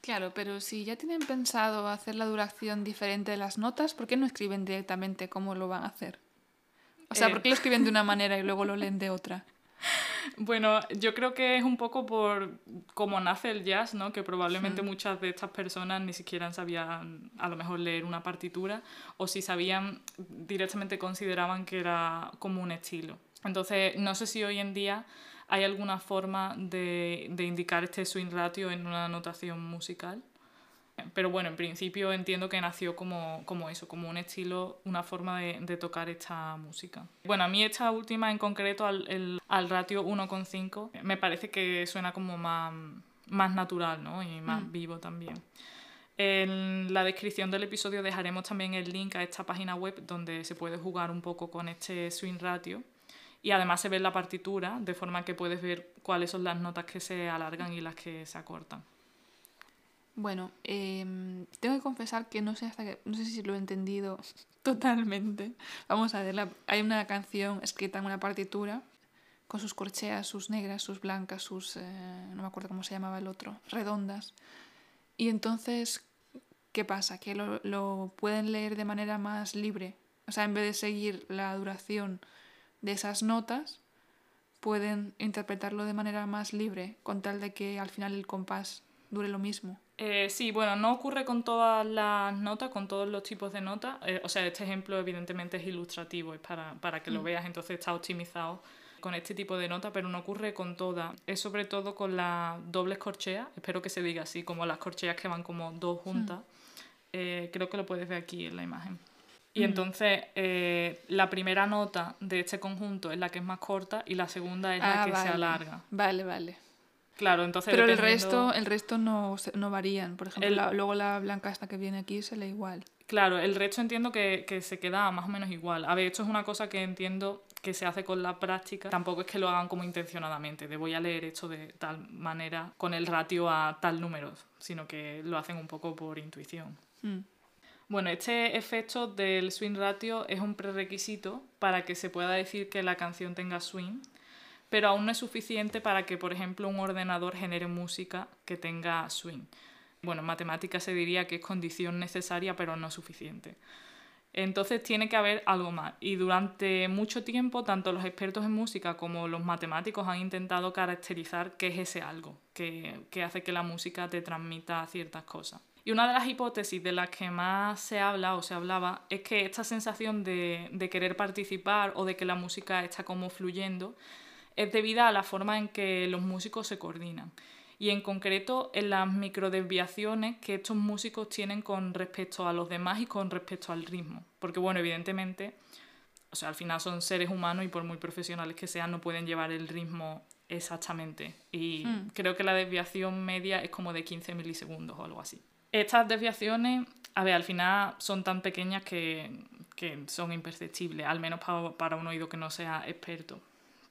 Claro, pero si ya tienen pensado hacer la duración diferente de las notas, ¿por qué no escriben directamente cómo lo van a hacer? O sea, Eh. ¿por qué lo escriben de una manera y luego lo leen de otra? *laughs* Bueno, yo creo que es un poco por cómo nace el jazz, ¿no? Que probablemente muchas de estas personas ni siquiera sabían a lo mejor leer una partitura o si sabían directamente consideraban que era como un estilo. Entonces, no sé si hoy en día hay alguna forma de, de indicar este swing ratio en una notación musical. Pero bueno, en principio entiendo que nació como, como eso, como un estilo, una forma de, de tocar esta música. Bueno, a mí esta última en concreto, al, el- al ratio 1,5, me parece que suena como más, más natural ¿no? y más vivo también. En la descripción del episodio dejaremos también el link a esta página web donde se puede jugar un poco con este swing ratio. Y además se ve la partitura, de forma que puedes ver cuáles son las notas que se alargan y las que se acortan. Bueno, em, tengo que confesar que no sé hasta que, no sé si lo he entendido *laughs* totalmente. Vamos a ver, hay una canción escrita en una partitura con sus corcheas, sus negras, sus blancas, sus eh, no me acuerdo cómo se llamaba el otro, redondas. Y entonces, ¿qué pasa? Que lo, lo pueden leer de manera más libre. O sea, en vez de seguir la duración de esas notas, pueden interpretarlo de manera más libre, con tal de que al final el compás dure lo mismo. Eh, sí, bueno, no ocurre con todas las notas, con todos los tipos de notas. Eh, o sea, este ejemplo evidentemente es ilustrativo, es para, para que lo veas, entonces está optimizado con este tipo de nota, pero no ocurre con todas. Es sobre todo con las dobles corcheas, espero que se diga así, como las corcheas que van como dos juntas. Eh, creo que lo puedes ver aquí en la imagen. Y entonces eh, la primera nota de este conjunto es la que es más corta y la segunda es la Ah, que se alarga. Vale, vale. Claro, entonces Pero el dependiendo- resto, el resto no, no varían. Por ejemplo, El- la- luego la blanca esta que viene aquí se lee igual. Claro, el resto entiendo que, que se queda más o menos igual. A ver, esto es una cosa que entiendo que se hace con la práctica. Tampoco es que lo hagan como intencionadamente, de voy a leer esto de tal manera con el ratio a tal número, sino que lo hacen un poco por intuición. Mm. Bueno, este efecto del swing ratio es un prerequisito para que se pueda decir que la canción tenga swing, pero aún no es suficiente para que, por ejemplo, un ordenador genere música que tenga swing. Bueno, en matemáticas se diría que es condición necesaria, pero no suficiente. Entonces tiene que haber algo más. Y durante mucho tiempo, tanto los expertos en música como los matemáticos han intentado caracterizar qué es ese algo que, que hace que la música te transmita ciertas cosas. Y una de las hipótesis de las que más se habla o se hablaba es que esta sensación de, de querer participar o de que la música está como fluyendo es debida a la forma en que los músicos se coordinan y en concreto en las microdesviaciones que estos músicos tienen con respecto a los demás y con respecto al ritmo. Porque bueno, evidentemente, o sea, al final son seres humanos y por muy profesionales que sean no pueden llevar el ritmo exactamente. Y Hmm. creo que la desviación media es como de 15 milisegundos o algo así. Estas desviaciones, a ver, al final son tan pequeñas que, que son imperceptibles, al menos pa- para un oído que no sea experto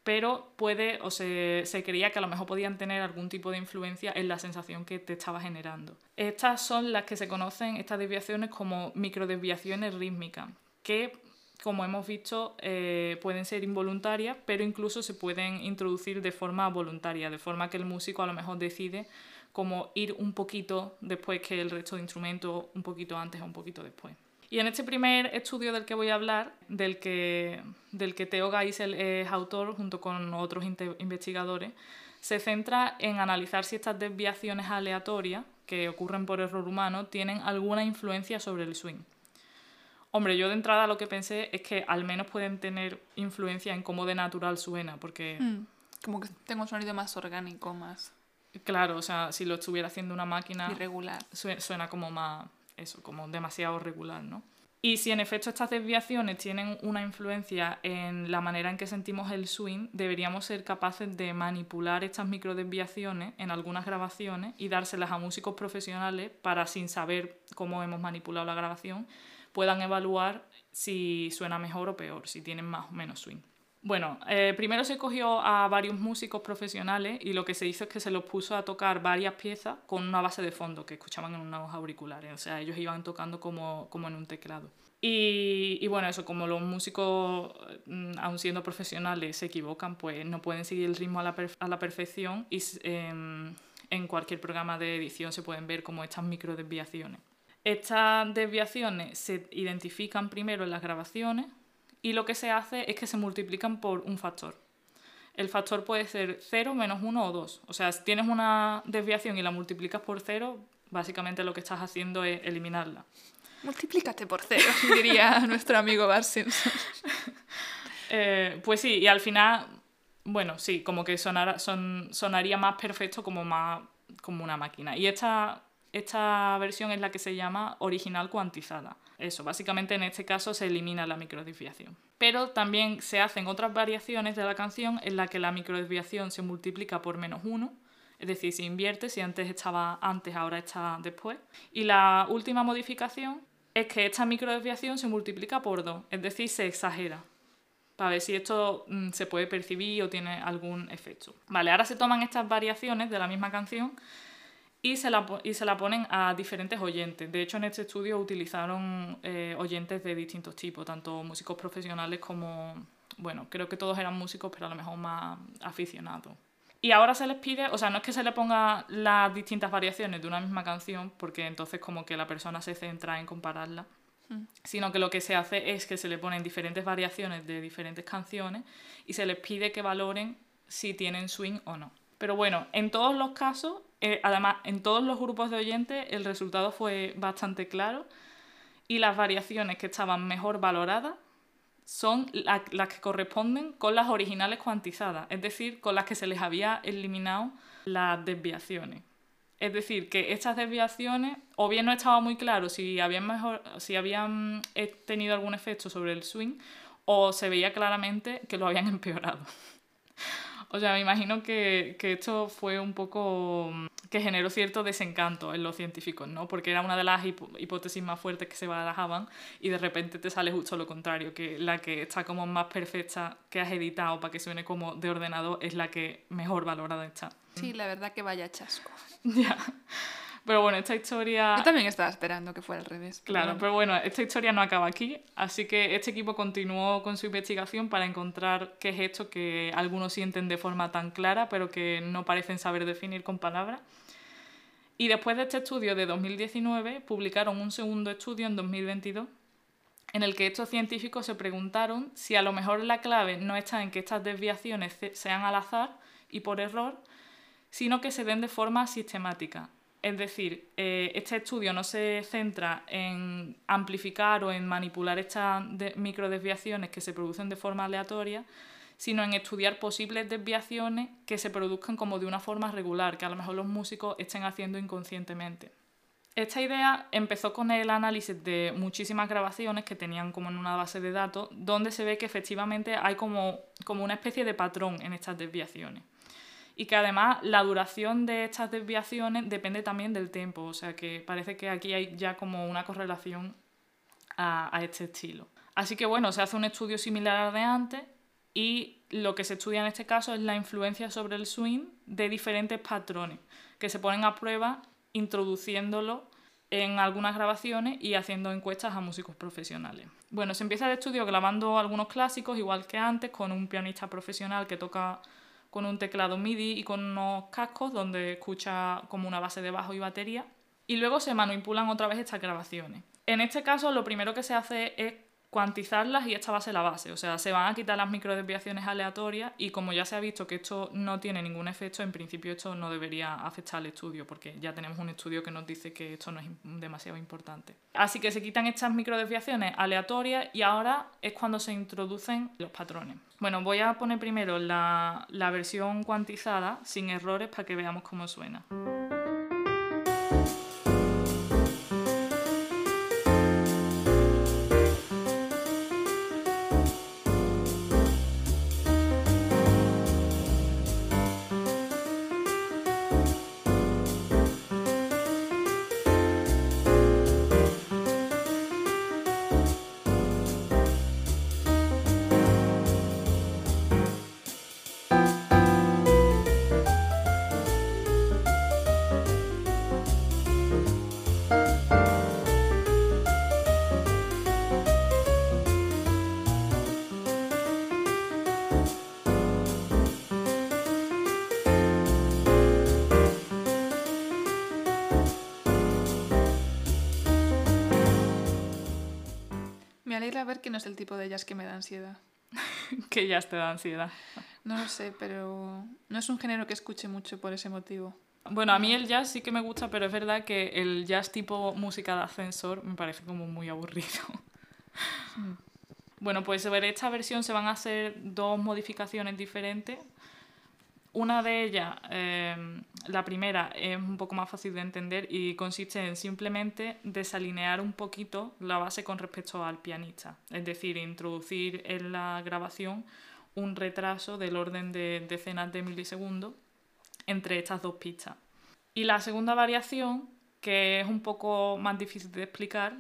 pero puede o se, se creía que a lo mejor podían tener algún tipo de influencia en la sensación que te estaba generando. Estas son las que se conocen, estas desviaciones, como microdesviaciones rítmicas, que como hemos visto eh, pueden ser involuntarias, pero incluso se pueden introducir de forma voluntaria, de forma que el músico a lo mejor decide como ir un poquito después que el resto de instrumentos, un poquito antes o un poquito después. Y en este primer estudio del que voy a hablar, del que, del que Theo Geisel es autor junto con otros investigadores, se centra en analizar si estas desviaciones aleatorias que ocurren por error humano tienen alguna influencia sobre el swing. Hombre, yo de entrada lo que pensé es que al menos pueden tener influencia en cómo de natural suena, porque Mm. Como que tengo un sonido más orgánico, más claro, o sea, si lo estuviera haciendo una máquina, irregular. sue- suena como más, eso, como demasiado regular, ¿no? Y si en efecto estas desviaciones tienen una influencia en la manera en que sentimos el swing, deberíamos ser capaces de manipular estas microdesviaciones en algunas grabaciones y dárselas a músicos profesionales para, sin saber cómo hemos manipulado la grabación, puedan evaluar si suena mejor o peor, si tienen más o menos swing. Bueno, eh, primero se cogió a varios músicos profesionales y lo que se hizo es que se los puso a tocar varias piezas con una base de fondo que escuchaban en unos auriculares. O sea, ellos iban tocando como, como en un teclado. Y, bueno, eso, como los músicos, mm, aun siendo profesionales, se equivocan, pues no pueden seguir el ritmo a la, a la perfección y eh, en cualquier programa de edición se pueden ver como estas micro desviaciones. Estas desviaciones se identifican primero en las grabaciones y lo que se hace es que se multiplican por un factor. El factor puede ser 0, menos 1 o 2. O sea, si tienes una desviación y la multiplicas por 0, básicamente lo que estás haciendo es eliminarla. Multiplícate por 0, *laughs* diría nuestro amigo Bart Simpson. *laughs* eh, pues sí, y al final, bueno, sí, como que sonara, son, sonaría más perfecto como, más, como una máquina. Y esta, esta versión es la que se llama original cuantizada. Eso, básicamente en este caso se elimina la microdesviación. Pero también se hacen otras variaciones de la canción en la que la microdesviación se multiplica por menos uno, es decir, se invierte, si antes estaba antes, ahora está después. Y la última modificación es que esta microdesviación se multiplica por 2, es decir, se exagera, para ver si esto mm, se puede percibir o tiene algún efecto. Vale, ahora se toman estas variaciones de la misma canción y se la, y se la ponen a diferentes oyentes. De hecho, en este estudio utilizaron eh, oyentes de distintos tipos, tanto músicos profesionales como, bueno, creo que todos eran músicos, pero a lo mejor más aficionados. Y ahora se les pide, o sea, no es que se le ponga las distintas variaciones de una misma canción, porque entonces como que la persona se centra en compararla, mm. sino que lo que se hace es que se le ponen diferentes variaciones de diferentes canciones y se les pide que valoren si tienen swing o no. Pero bueno, en todos los casos, eh, además, en todos los grupos de oyentes el resultado fue bastante claro y las variaciones que estaban mejor valoradas son las que corresponden con las originales cuantizadas, es decir, con las que se les había eliminado las desviaciones. Es decir, que estas desviaciones o bien no estaba muy claro si habían, si habían eh, tenido algún efecto sobre el swing o se veía claramente que lo habían *laughs* empeorado. O sea, me imagino que, que, esto fue un poco mm, que generó cierto desencanto en los científicos, ¿no? Porque era una de las hipótesis más fuertes que se barajaban y de repente te sale justo lo contrario, que la que está como más perfecta que has editado para que suene como de ordenador es la que mejor valorada está. Sí, la verdad que vaya chasco. *laughs* ya. Pero bueno, esta historia... Yo también estaba esperando que fuera al revés. Claro, pero bueno, esta historia no acaba aquí, así que este equipo continuó con su investigación para encontrar qué es esto que algunos sienten de forma tan clara, pero que no parecen saber definir con palabras. Y después de este estudio de 2019, publicaron un segundo estudio en 2022 en el que estos científicos se preguntaron si a lo mejor la clave no está en que estas desviaciones sean al azar y por error, sino que se den de forma sistemática, es decir, eh, este estudio no se centra en amplificar o en manipular estas microdesviaciones que se producen de forma aleatoria, sino en estudiar posibles desviaciones que se produzcan como de una forma regular, que a lo mejor los músicos estén haciendo inconscientemente. Esta idea empezó con el análisis de muchísimas grabaciones que tenían como en una base de datos, donde se ve que efectivamente hay como, como una especie de patrón en estas desviaciones y que además la duración de estas desviaciones depende también del tiempo, o sea que parece que aquí hay ya como una correlación a, este estilo. Así que bueno, se hace un estudio similar al de antes y lo que se estudia en este caso es la influencia sobre el swing de diferentes patrones que se ponen a prueba introduciéndolo en algunas grabaciones y haciendo encuestas a músicos profesionales. Bueno, se empieza el estudio grabando algunos clásicos, igual que antes, con un pianista profesional que toca con un teclado MIDI y con unos cascos donde escucha como una base de bajo y batería. Y luego se manipulan otra vez estas grabaciones. En este caso lo primero que se hace es cuantizarlas y esta va a ser la base. O sea, se van a quitar las microdesviaciones aleatorias y como ya se ha visto que esto no tiene ningún efecto, en principio esto no debería afectar al estudio porque ya tenemos un estudio que nos dice que esto no es demasiado importante. Así que se quitan estas microdesviaciones aleatorias y ahora es cuando se introducen los patrones. Bueno, voy a poner primero la, la versión cuantizada sin errores para que veamos cómo suena. Me alegra ver que no es el tipo de jazz que me da ansiedad. *laughs* que jazz te da ansiedad. No lo sé, pero no es un género que escuche mucho por ese motivo. Bueno, a mí el jazz sí que me gusta, pero es verdad que el jazz tipo música de ascensor me parece como muy aburrido. *laughs* Bueno, pues sobre esta versión se van a hacer dos modificaciones diferentes. Una de ellas, eh, la primera, es un poco más fácil de entender y consiste en simplemente desalinear un poquito la base con respecto al pianista. Es decir, introducir en la grabación un retraso del orden de decenas de milisegundos entre estas dos pistas. Y la segunda variación, que es un poco más difícil de explicar,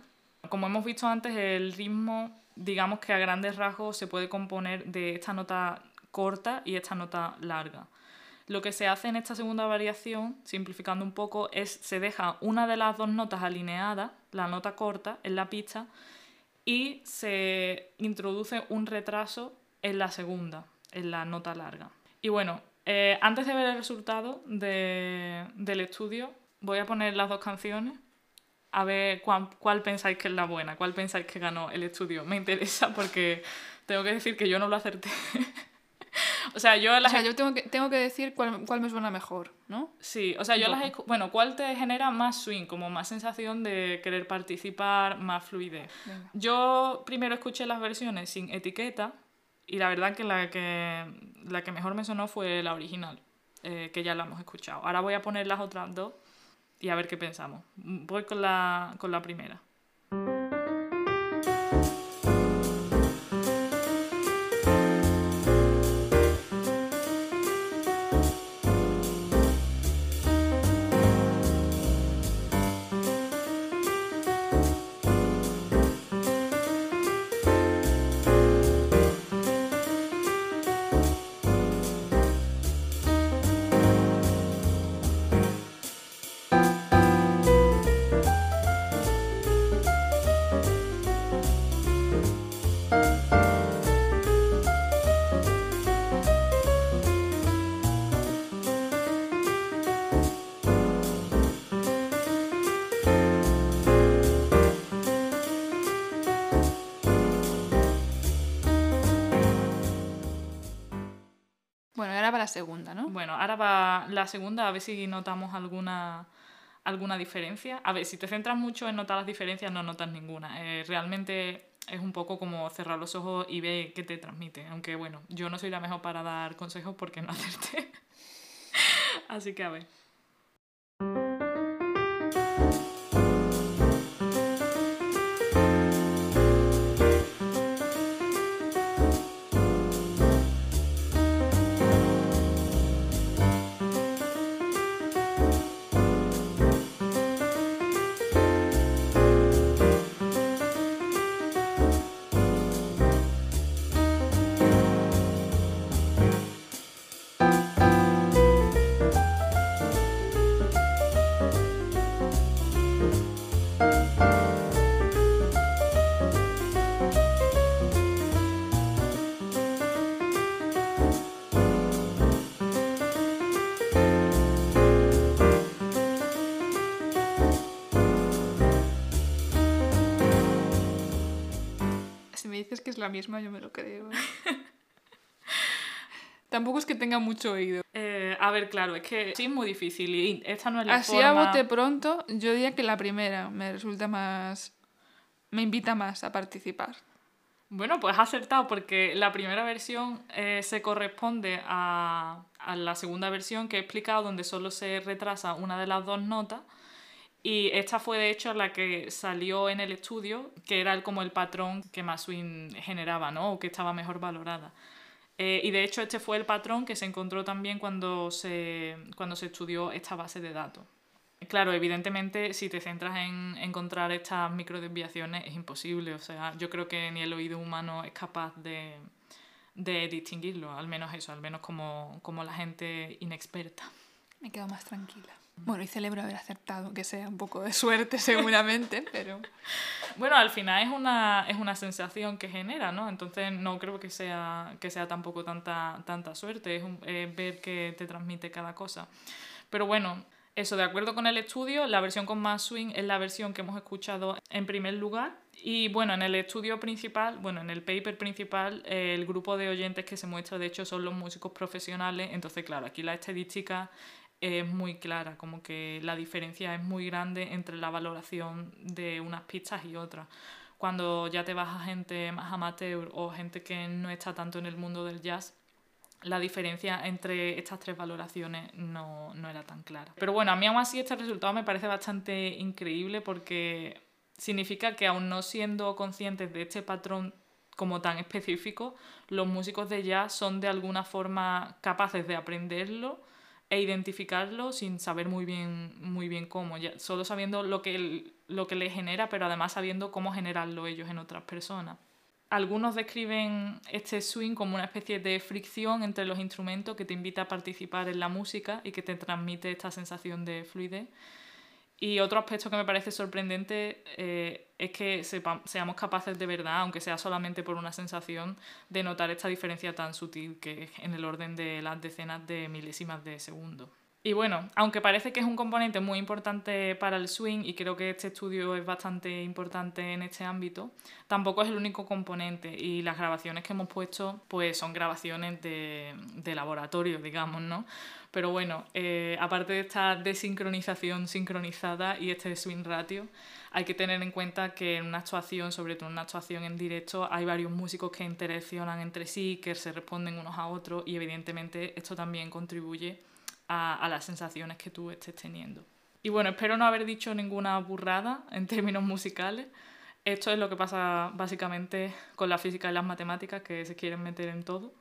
como hemos visto antes, el ritmo, digamos que a grandes rasgos se puede componer de esta nota corta y esta nota larga. Lo que se hace en esta segunda variación, simplificando un poco, es se deja una de las dos notas alineadas, la nota corta, en la pista, y se introduce un retraso en la segunda, en la nota larga. Y bueno, eh, antes de ver el resultado del estudio, voy a poner las dos canciones a ver cuál, cuál, pensáis que es la buena, cuál pensáis que ganó el estudio. Me interesa porque tengo que decir que yo no lo acerté. *laughs* *laughs* O sea, yo, las yo tengo, que, tengo que decir cuál, cuál, me suena mejor, ¿no? Sí, o sea, yo las. Bueno, ¿cuál te genera más swing? Como más sensación de querer participar, más fluidez. Yo primero escuché las versiones sin etiqueta y la verdad que la que, la que mejor me sonó fue la original, eh, que ya la hemos escuchado. Ahora voy a poner las otras dos y a ver qué pensamos. Voy con la, con la primera. Segunda, ¿no? Bueno, ahora va la segunda, a ver si notamos alguna, alguna diferencia. A ver, si te centras mucho en notar las diferencias, no notas ninguna. Eh, realmente es un poco como cerrar los ojos y ver qué te transmite. Aunque bueno, yo no soy la mejor para dar consejos porque no hacerte. *laughs* Así que a ver. La misma, yo me lo creo. ¿eh? *laughs* Tampoco es que tenga mucho oído. Eh, a ver, claro, es que sí es muy difícil y esta no es la Así a bote pronto, yo diría que la primera me resulta más... me invita más a participar. Bueno, pues acertado porque la primera versión eh, se corresponde a, a, la segunda versión que he explicado donde solo se retrasa una de las dos notas y esta fue de hecho la que salió en el estudio, que era como el patrón que más swing generaba, ¿no? O que estaba mejor valorada. Eh, y de hecho este fue el patrón que se encontró también cuando se, cuando se estudió esta base de datos. Claro, evidentemente si te centras en encontrar estas microdesviaciones es imposible, o sea, yo creo que ni el oído humano es capaz de, de distinguirlo, al menos eso, al menos como, como la gente inexperta. Me quedo más tranquila. Bueno, y celebro haber aceptado, que sea un poco de suerte *laughs* seguramente, pero... Bueno, al final es una, es una sensación que genera, ¿no? Entonces no creo que sea, que sea tampoco tanta, tanta suerte, es, ver qué te transmite cada cosa. Pero bueno, eso, de acuerdo con el estudio, la versión con más swing es la versión que hemos escuchado en primer lugar Y bueno, en el estudio principal, bueno, en el paper principal, el grupo de oyentes que se muestra, de hecho, son los músicos profesionales. Entonces, claro, aquí la estadística es muy clara, como que la diferencia es muy grande entre la valoración de unas pistas y otras. Cuando ya te vas a gente más amateur o gente que no está tanto en el mundo del jazz, la diferencia entre estas tres valoraciones no, no era tan clara. Pero bueno, a mí aún así este resultado me parece bastante increíble porque significa que aún no siendo conscientes de este patrón como tan específico, los músicos de jazz son de alguna forma capaces de aprenderlo e identificarlo sin saber muy bien, muy bien cómo, ya, solo sabiendo lo que, lo que les genera, pero además sabiendo cómo generarlo ellos en otras personas. Algunos describen este swing como una especie de fricción entre los instrumentos que te invita a participar en la música y que te transmite esta sensación de fluidez. Y otro aspecto que me parece sorprendente eh, es que seamos capaces de verdad, aunque sea solamente por una sensación, de notar esta diferencia tan sutil que es en el orden de las decenas de milésimas de segundo. Y bueno, aunque parece que es un componente muy importante para el swing y creo que este estudio es bastante importante en este ámbito, tampoco es el único componente y las grabaciones que hemos puesto pues son grabaciones de, de laboratorio, digamos, ¿no? Pero bueno, eh, aparte de esta desincronización sincronizada y este swing ratio, hay que tener en cuenta que en una actuación, sobre todo en una actuación en directo, hay varios músicos que interaccionan entre sí, que se responden unos a otros y evidentemente esto también contribuye a, las sensaciones que tú estés teniendo. Y bueno, espero no haber dicho ninguna burrada en *laughs* términos musicales. Esto es lo que pasa básicamente con la física y las matemáticas, que se quieren meter en todo.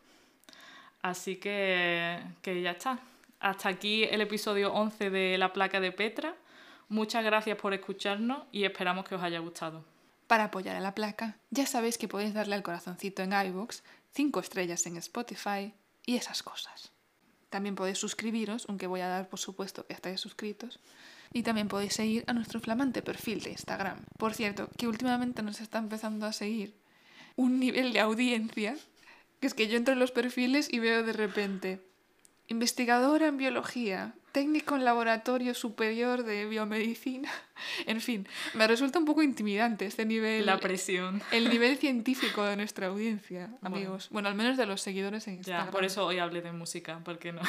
Así que, que ya está. Hasta aquí el episodio 11 de La placa de Petra. Muchas gracias por escucharnos y esperamos que os haya gustado. Para apoyar a la placa, ya sabéis que podéis darle al corazoncito en iVoox, 5 estrellas en Spotify y esas cosas. También podéis suscribiros, aunque voy a dar por supuesto que estáis suscritos. Y también podéis seguir a nuestro flamante perfil de Instagram. Por cierto, que últimamente nos está empezando a seguir un nivel de audiencia, que es que yo entro en los perfiles y veo de repente investigadora en biología, técnico en laboratorio superior de biomedicina. *laughs* En fin, me resulta un poco intimidante este nivel. La presión. El nivel científico de nuestra audiencia, amigos. Bueno, al menos de los seguidores en Instagram. Ya, por eso hoy hablé de música, porque no.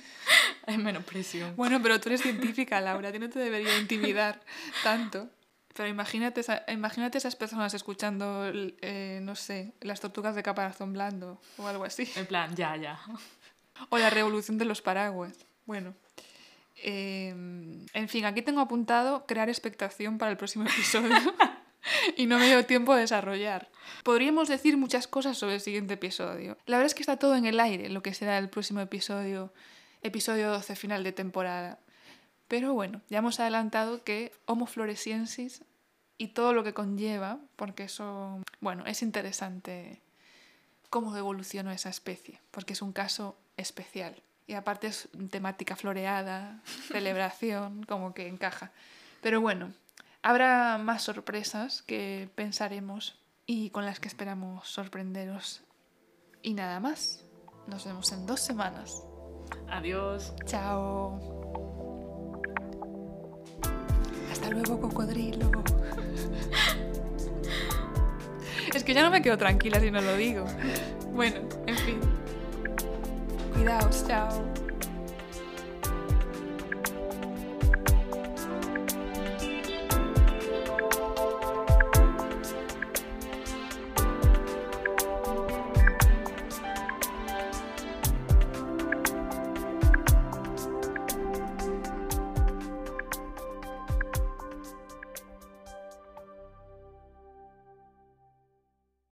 *laughs* Hay menos presión. Bueno, pero tú eres científica, Laura, ti no te debería intimidar *laughs* tanto. Pero imagínate, imagínate esas personas escuchando, eh, no sé, las tortugas de caparazón blando o algo así. En plan, ya, ya. O la revolución de los paraguas. Bueno. Em, en fin, aquí tengo apuntado crear expectación para el próximo *laughs* episodio. y no me dio tiempo a desarrollar. Podríamos decir muchas cosas sobre el siguiente episodio. La verdad es que está todo en el aire, lo que será el próximo episodio, episodio 12, final de temporada. Pero bueno, ya hemos adelantado que Homo floresiensis y todo lo que conlleva, porque eso, bueno, es interesante cómo evolucionó esa especie, porque es un caso especial. Y aparte es temática floreada, celebración, *laughs* como que encaja. Pero bueno, habrá más sorpresas que pensaremos y con las que esperamos sorprenderos. Y nada más. Nos vemos en dos semanas. Adiós. Chao. Hasta luego, cocodrilo. *laughs* es que ya no me quedo tranquila si no lo digo. Bueno, en fin. Cuidaos, chao.